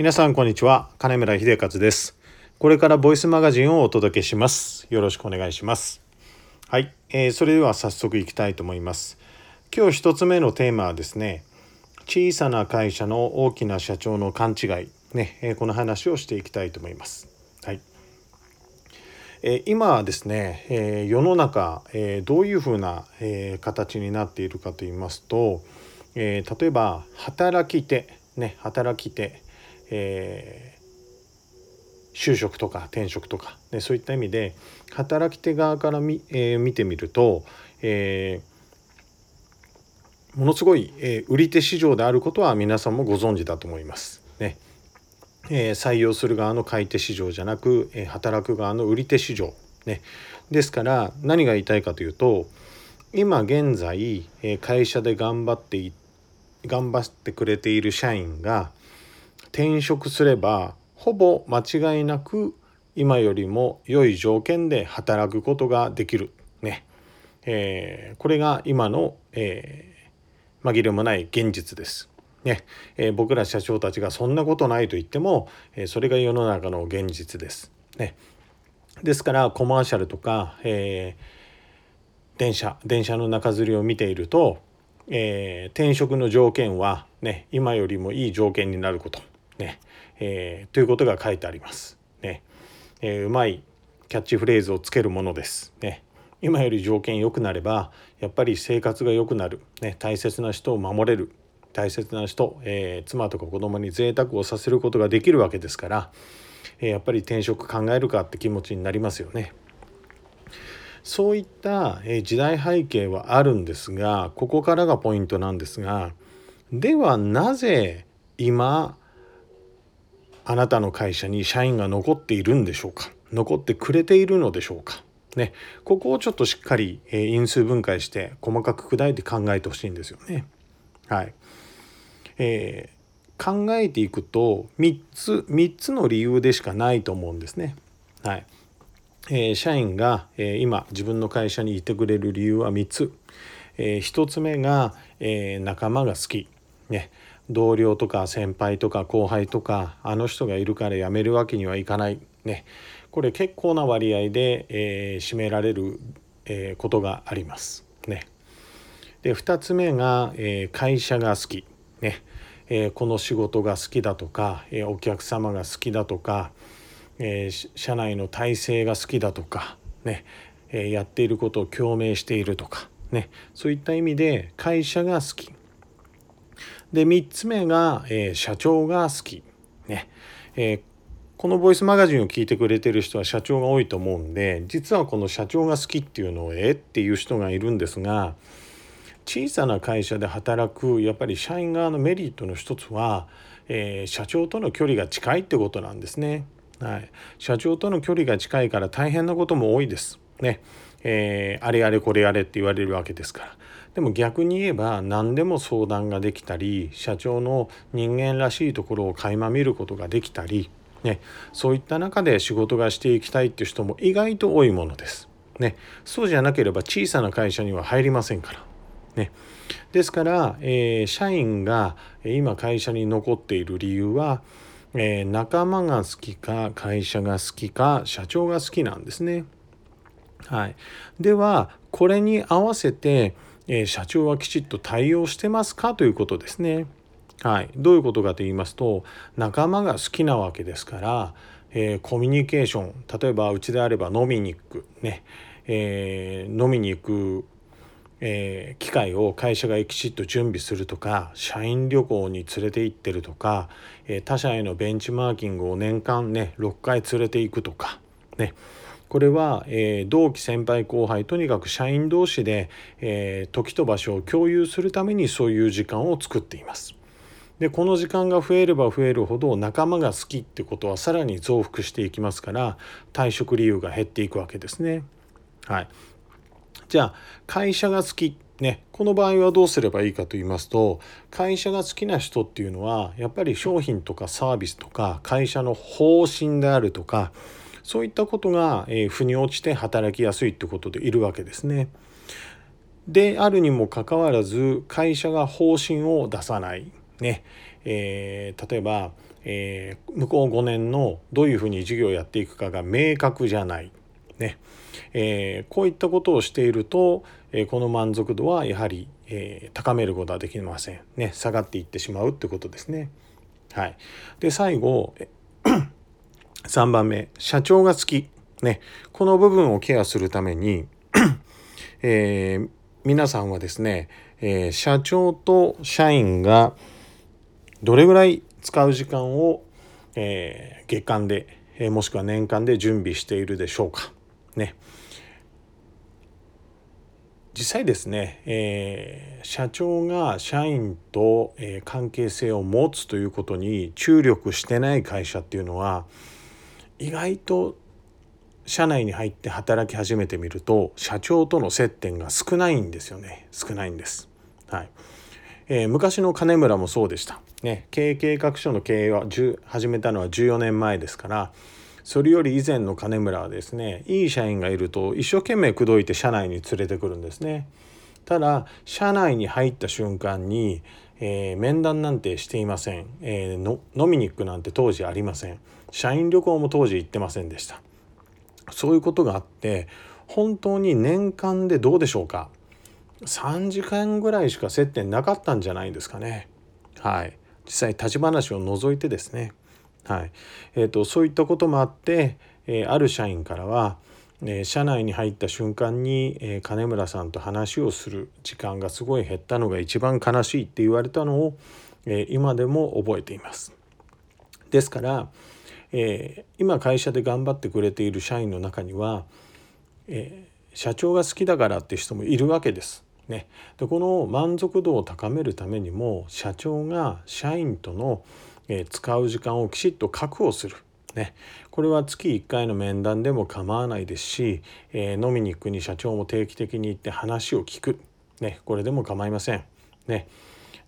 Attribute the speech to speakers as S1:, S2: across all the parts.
S1: 皆さんこんにちは。金村秀和です。これからボイスマガジンをお届けします。よろしくお願いします。はい、えー、それでは早速いきたいと思います。今日一つ目のテーマはですね小さな会社の大きな社長の勘違い。ね、えー、この話をしていきたいと思います。はい。え今はですね、え世の中、えどういうふうな、え形になっているかと言いますと、え例えば働き手。ね。働き手、え就職とか転職とか、ね、そういった意味で働き手側から見,、え見てみると、えものすごい、え売り手市場であることは皆さんもご存知だと思います。ね。え採用する側の買い手市場じゃなく、え働く側の売り手市場、ね、ですから何が言いたいかというと今現在、え会社で頑張って頑張ってくれている社員が転職すればほぼ間違いなく今よりも良い条件で働くことができる。ね、えー、これが今の、えー、紛れもない現実です。ね。えー、僕ら社長たちがそんなことないと言っても、え、それが世の中の現実です。ね、ですからコマーシャルとか、え、電車電車の中吊りを見ていると、え、転職の条件は、ね、今よりもいい条件になること、ねえー、ということが書いてあります。ねえー、うまいキャッチフレーズをつけるものです。ね今より条件良くなればやっぱり生活が良くなる、ね、大切な人を守れる大切な人、えー、妻とか子供に贅沢をさせることができるわけですから、えー、やっぱり転職考えるかって気持ちになりますよね。そういった時代背景はあるんですがここからがポイントなんですがではなぜ今あなたの会社に社員が残っているんでしょうか？残ってくれているのでしょうか？ね、ここをちょっとしっかり因数分解して細かく砕いて考えてほしいんですよね。はい。えー、考えていくと3つ3つの理由でしかないと思うんですね。はい。えー、社員が、えー、今自分の会社にいてくれる理由は3つ。えー、1つ目が、え、仲間が好き。ね。同僚とか先輩とか後輩とかあの人がいるから辞めるわけにはいかない。ね。これ結構な割合で、えー、占められる、えー、ことがあります。ね。で2つ目が、えー、会社が好き。ね。えー、この仕事が好きだとか、えー、お客様が好きだとか、えー、社内の体制が好きだとか、ねえー、やっていることを共鳴しているとか、ね、そういった意味で会社が好き。で3つ目が、えー、社長が好き。ねえー、このボイスマガジンを聞いてくれてる人は社長が多いと思うんで実はこの社長が好きっていうのをえっていう人がいるんですが小さな会社で働くやっぱり社員側のメリットの一つは、えー、社長との距離が近いってことなんですね。はい、社長との距離が近いから大変なことも多いです。ねえー、あれあれこれあれって言われるわけですから。でも逆に言えば何でも相談ができたり社長の人間らしいところを垣間見ることができたり、ね、そういった中で仕事がしていきたいっていう人も意外と多いものです。ね、そうじゃなければ小さな会社には入りませんから。ね、ですから、えー、社員が今会社に残っている理由は、えー、仲間が好きか会社が好きか社長が好きなんですね。はい、ではこれに合わせて、え、社長はきちっと対応してますかということですね。はい、どういうことかと言いますと仲間が好きなわけですから、えー、コミュニケーション例えばうちであれば飲みに行くね、えー、飲みに行くえー、機会を会社がきちっと準備するとか社員旅行に連れて行ってるとか、え、他社へのベンチマーキングを年間ね6回連れていくとかね。これは、えー、同期先輩後輩とにかく社員同士で、え時と場所を共有するためにそういう時間を作っています。でこの時間が増えれば増えるほど仲間が好きってことはさらに増幅していきますから退職理由が減っていくわけですね。はい、じゃあ会社が好きね、この場合はどうすればいいかと言いますと会社が好きな人っていうのはやっぱり商品とかサービスとか会社の方針であるとかそういったことが、えー、腑に落ちて働きやすいってことでいるわけですね。であるにもかかわらず会社が方針を出さない、ねえー、例えば、えー、向こう5年のどういうふうに事業をやっていくかが明確じゃない。ねえー、こういったことをしていると、えこの満足度はやはり、え高めることはできません。ね、下がっていってしまうってことですね。はい、で最後3番目社長が好き、ね、この部分をケアするために えー、皆さんはですね、えー、社長と社員がどれぐらい使う時間を、えー、月間で、え、もしくは年間で準備しているでしょうか。ね、実際ですね、えー、社長が社員と、えー、関係性を持つということに注力してない会社っていうのは意外と社内に入って働き始めてみると社長との接点が少ないんですよね少ないんです。はいえー、昔の金村もそうでした。ね、経営計画書の経営は始めたのは14年前ですからそれより以前の金村はですねいい社員がいると一生懸命口説いて社内に連れてくるんですね。ただ社内に入った瞬間に、えー、面談なんてしていません、えー、飲みに行くなんて当時ありません。社員旅行も当時行ってませんでした。そういうことがあって本当に年間でどうでしょうか。3時間ぐらいしか接点なかったんじゃないですかね。はい。実際立ち話を除いてですね。はい。えーと、そういったこともあって、えー、ある社員からは、え、社内に入った瞬間に、え、金村さんと話をする時間がすごい減ったのが一番悲しいって言われたのを、え今でも覚えています。ですからえ、今会社で頑張ってくれている社員の中には、え、社長が好きだからって人もいるわけです。ね、でこの満足度を高めるためにも社長が社員との、え、使う時間をきちっと確保する。ね、これは月1回の面談でも構わないですし、えー、飲みに行くに社長も定期的に行って話を聞く、ね、これでも構いません。ね。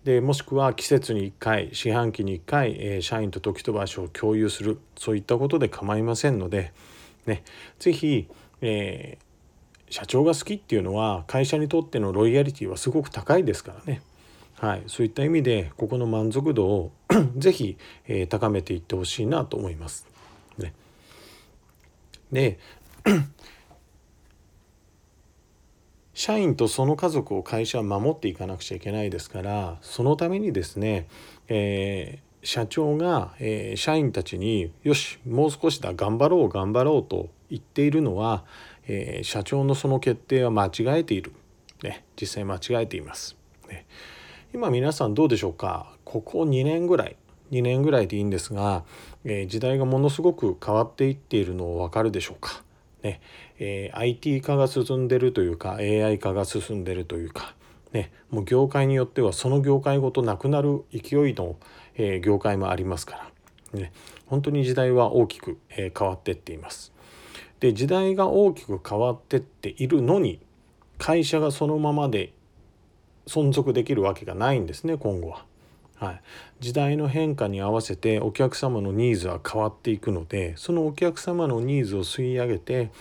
S1: でもしくは季節に1回四半期に1回、えー、社員と時と場所を共有する。そういったことで構いませんので、ね、是非、えー、社長が好きっていうのは会社にとってのロイヤリティはすごく高いですからね、はい、そういった意味でここの満足度を 是非、えー、高めていってほしいなと思います。ね、で 社員とその家族を会社は守っていかなくちゃいけないですからそのためにですね、えー、社長が、えー、社員たちに「よしもう少しだ頑張ろう頑張ろう」と言っているのは、えー、社長のその決定は間違えている、ね、実際間違えています。ね、今皆さんどうでしょうか？ここ2年ぐらい2年ぐらいでいいんですが、え時代がものすごく変わっていっているのを分かるでしょうか。ねえー、IT 化が進んでるというか AI 化が進んでるというか、ね、もう業界によってはその業界ごとなくなる勢いの、えー、業界もありますから、ね、本当に時代は大きく、えー、変わってっています。で時代が大きく変わってっているのに会社がそのままで存続できるわけがないんですね今後は。はい、時代の変化に合わせてお客様のニーズは変わっていくのでそのお客様のニーズを吸い上げて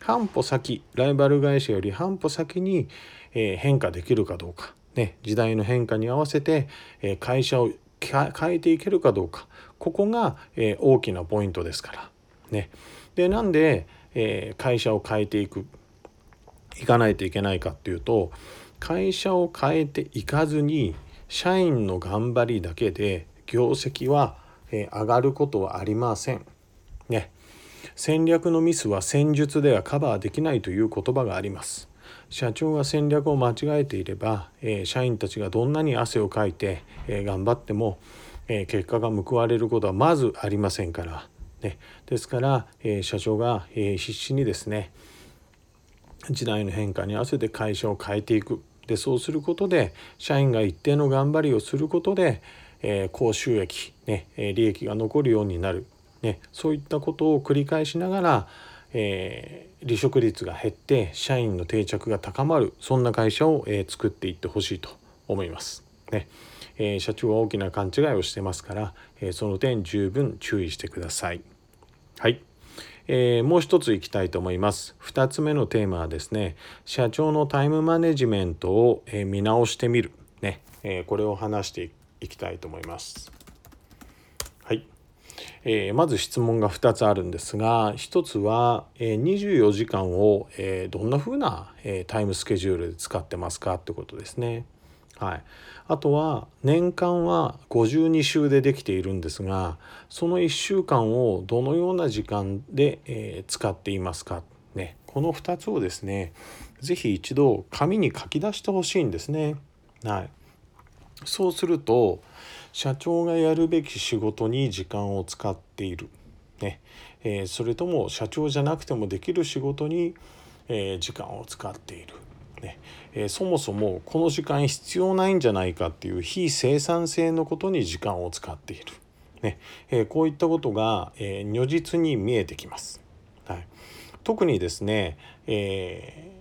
S1: 半歩先ライバル会社より半歩先に、え変化できるかどうか、ね、時代の変化に合わせて、え会社を変えていけるかどうか。ここが、え大きなポイントですから。ね、でなんで、え会社を変えていくいかないといけないかっていうと会社を変えていかずに社員の頑張りだけで業績はえ上がることはありません。ね。戦略のミスは戦術ではカバーできないという言葉があります。社長が戦略を間違えていれば、え社員たちがどんなに汗をかいて、え頑張っても、え結果が報われることはまずありませんから、ね、ですから、え社長が、え必死にですね時代の変化に合わせて会社を変えていくでそうすることで社員が一定の頑張りをすることで、えー、高収益、ね、利益が残るようになる、ね、そういったことを繰り返しながら、えー、離職率が減って社員の定着が高まるそんな会社を、えー、作っていってほしいと思います。ねえー、社長は大きな勘違いをしてますから、えー、その点十分注意してください。はいえー、もう一ついきたいと思います。2つ目のテーマはですね、社長のタイムマネジメントを、えー、見直してみる。ね、えー、これを話していきたいと思います。はいえー、まず質問が2つあるんですが1つは、えー、24時間を、えー、どんな風な、えタイムスケジュールで使ってますかってことですね。はい、あとは年間は52週でできているんですがその1週間をどのような時間で、え使っていますか、ね、この2つをですね是非一度紙に書き出してほしいんですね。はい、そうすると社長がやるべき仕事に時間を使っている、ね。えー、それとも社長じゃなくてもできる仕事に、えー、時間を使っている、ねえー、そもそもこの時間必要ないんじゃないかっていう非生産性のことに時間を使っている、ねえこういったことが、え如実に見えてきます。はい、特にですね、えー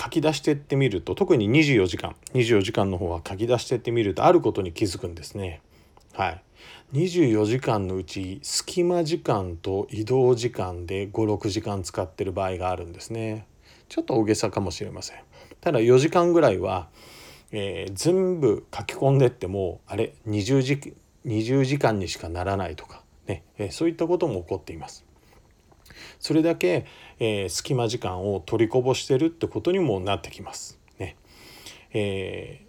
S1: 書き出してってみると特に24時間24時間の方は書き出してってみるとあることに気づくんですね。はい、24時間のうち隙間時間と移動時間で56時間使ってる場合があるんですね。ちょっと大げさかもしれません。ただ4時間ぐらいは、えー、全部書き込んでってもあれ20時 ,20 時間にしかならないとかね、えー、そういったことも起こっています。それだけ、えー、隙間時間を取りこぼしてるってことにもなってきます。ねえ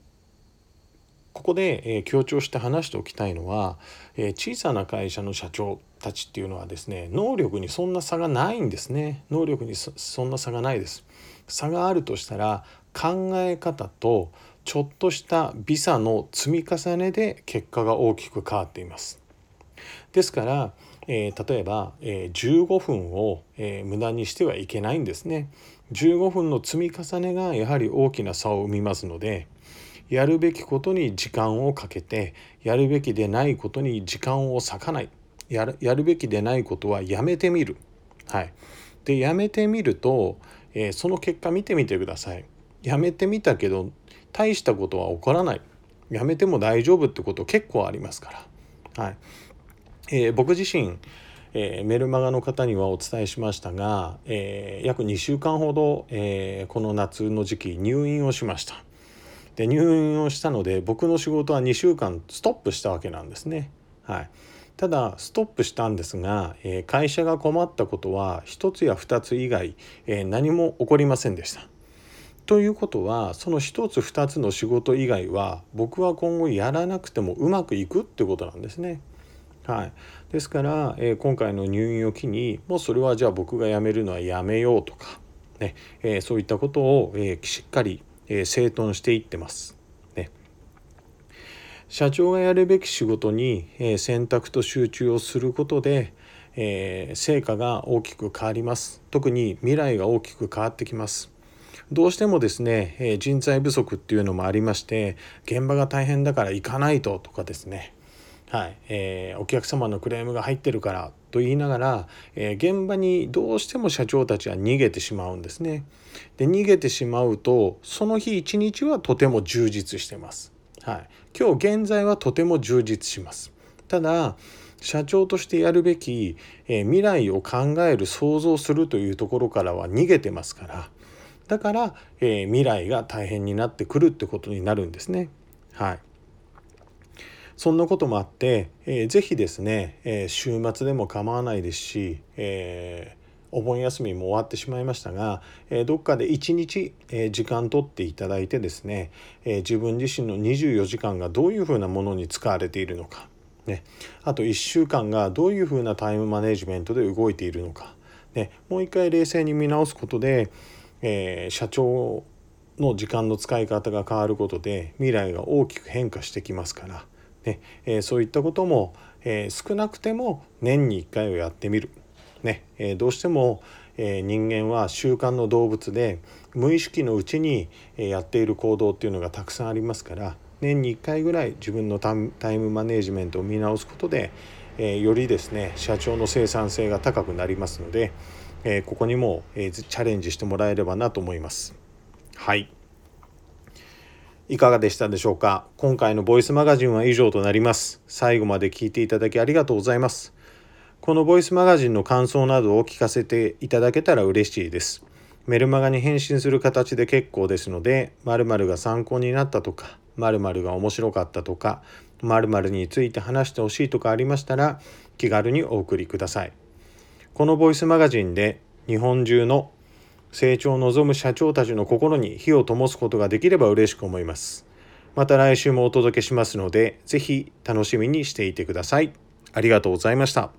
S1: ここで、え強調して話しておきたいのは、え小さな会社の社長たちっていうのはですね能力にそんな差がないんですね。能力にそんな差がないです。差があるとしたら考え方とちょっとしたビザの積み重ねで結果が大きく変わっています。ですからえー、例えば、えー、15分を、えー、無駄にしてはいけないんですね。15分の積み重ねがやはり大きな差を生みますのでやるべきことに時間をかけてやるべきでないことに時間を割かないやるやるべきでないことはやめてみる。はい、でやめてみると、えー、その結果見てみてください。やめてみたけど大したことは起こらない。やめても大丈夫ってこと結構ありますから。はい、えー、僕自身、えー、メルマガの方にはお伝えしましたが、えー、約2週間ほど、えこの夏の時期入院をしました。で入院をしたので僕の仕事は2週間ストップしたわけなんですね。はい、ただストップしたんですが、え会社が困ったことは1つや2つ以外、え何も起こりませんでした。ということはその1つ2つの仕事以外は僕は今後やらなくてもうまくいくってことなんですね。はい、ですから、えー、今回の入院を機にもうそれはじゃあ僕が辞めるのはやめようとか、ねえー、そういったことを、えー、しっかり、え整頓していってます。ね、社長がやるべき仕事に、え選択と集中をすることで、え成果が大きく変わります。特に未来が大きく変わってきます。どうしてもですね、え人材不足っていうのもありまして現場が大変だから行かないととかですね。はいえー、お客様のクレームが入ってるからと言いながら、えー、現場にどうしても社長たちは逃げてしまうんですね。で逃げてしまうとその日一日はとても充実してます。はい、今日現在はとても充実します。ただ社長としてやるべき、えー、未来を考える想像するというところからは逃げてますからだから、えー、未来が大変になってくるってことになるんですね。はいそんなこともあって、えー、ぜひですね、えー、週末でも構わないですし、えー、お盆休みも終わってしまいましたが、え、どっかで一日、え、時間取っていただいてですね、え、自分自身の24時間がどういうふうなものに使われているのか、ね、あと1週間がどういうふうなタイムマネジメントで動いているのか、ね、もう一回冷静に見直すことで、えー、社長の時間の使い方が変わることで未来が大きく変化してきますから。ねえ、そういったことも、え、少なくても年に1回をやってみる、ねえ、どうしても、え人間は習慣の動物で無意識のうちにえやっている行動っていうのがたくさんありますから年に1回ぐらい自分のタイムマネジメントを見直すことで、えよりですね社長の生産性が高くなりますので、えここにも、えチャレンジしてもらえればなと思います。はいいかがでしたでしょうか？今回のボイスマガジンは以上となります。最後まで聞いていただきありがとうございます。このボイスマガジンの感想などを聞かせていただけたら嬉しいです。メルマガに返信する形で結構ですので、〇〇が参考になったとか、〇〇が面白かったとか、〇〇について話してほしいとかありましたら、気軽にお送りくださいこのボイスマガジンで日本中の成長を望む社長たちの心に火を灯すことができれば嬉しく思いますまた来週もお届けしますので、ぜひ楽しみにしていてください。ありがとうございました。